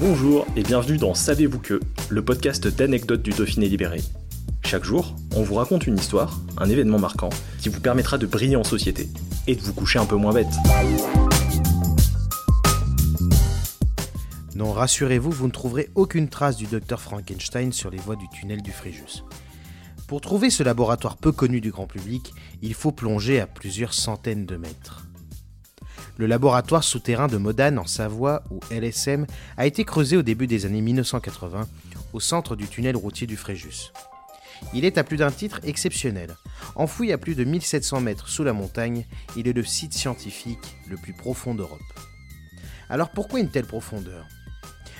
Bonjour et bienvenue dans Savez-vous que, le podcast d'anecdotes du Dauphiné libéré. Chaque jour, on vous raconte une histoire, un événement marquant, qui vous permettra de briller en société et de vous coucher un peu moins bête. Non, rassurez-vous, vous ne trouverez aucune trace du docteur Frankenstein sur les voies du tunnel du Fréjus. Pour trouver ce laboratoire peu connu du grand public, il faut plonger à plusieurs centaines de mètres. Le laboratoire souterrain de Modane en Savoie, ou LSM, a été creusé au début des années 1980 au centre du tunnel routier du Fréjus. Il est à plus d'un titre exceptionnel. Enfoui à plus de 1700 mètres sous la montagne, il est le site scientifique le plus profond d'Europe. Alors pourquoi une telle profondeur?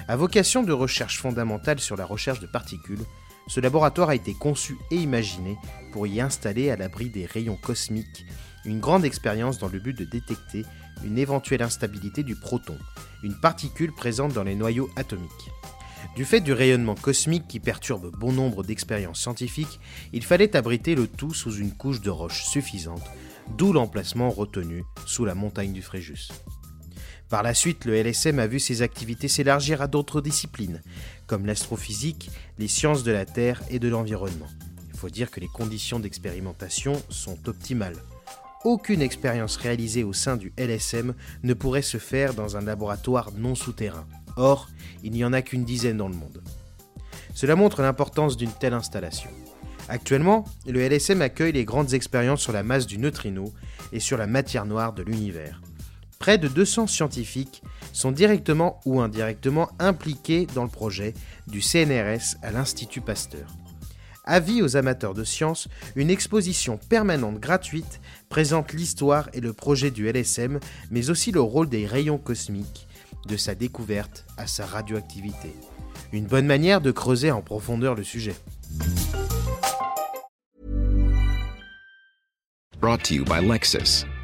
À vocation de recherche fondamentale sur la recherche de particules, ce laboratoire a été conçu et imaginé pour y installer à l'abri des rayons cosmiques une grande expérience dans le but de détecter une éventuelle instabilité du proton, une particule présente dans les noyaux atomiques. Du fait du rayonnement cosmique qui perturbe bon nombre d'expériences scientifiques, il fallait abriter le tout sous une couche de roche suffisante, d'où l'emplacement retenu sous la montagne du Fréjus. Par la suite, le LSM a vu ses activités s'élargir à d'autres disciplines, comme l'astrophysique, les sciences de la Terre et de l'environnement. Il faut dire que les conditions d'expérimentation sont optimales aucune expérience réalisée au sein du LSM ne pourrait se faire dans un laboratoire non souterrain. Or, il n'y en a qu'une dizaine dans le monde. Cela montre l'importance d'une telle installation. Actuellement, le LSM accueille les grandes expériences sur la masse du neutrino et sur la matière noire de l'univers. Près de 200 scientifiques sont directement ou indirectement impliqués dans le projet du CNRS à l'Institut Pasteur avis aux amateurs de sciences, une exposition permanente gratuite présente l'histoire et le projet du LSM, mais aussi le rôle des rayons cosmiques, de sa découverte à sa radioactivité. Une bonne manière de creuser en profondeur le sujet. Brought to you by.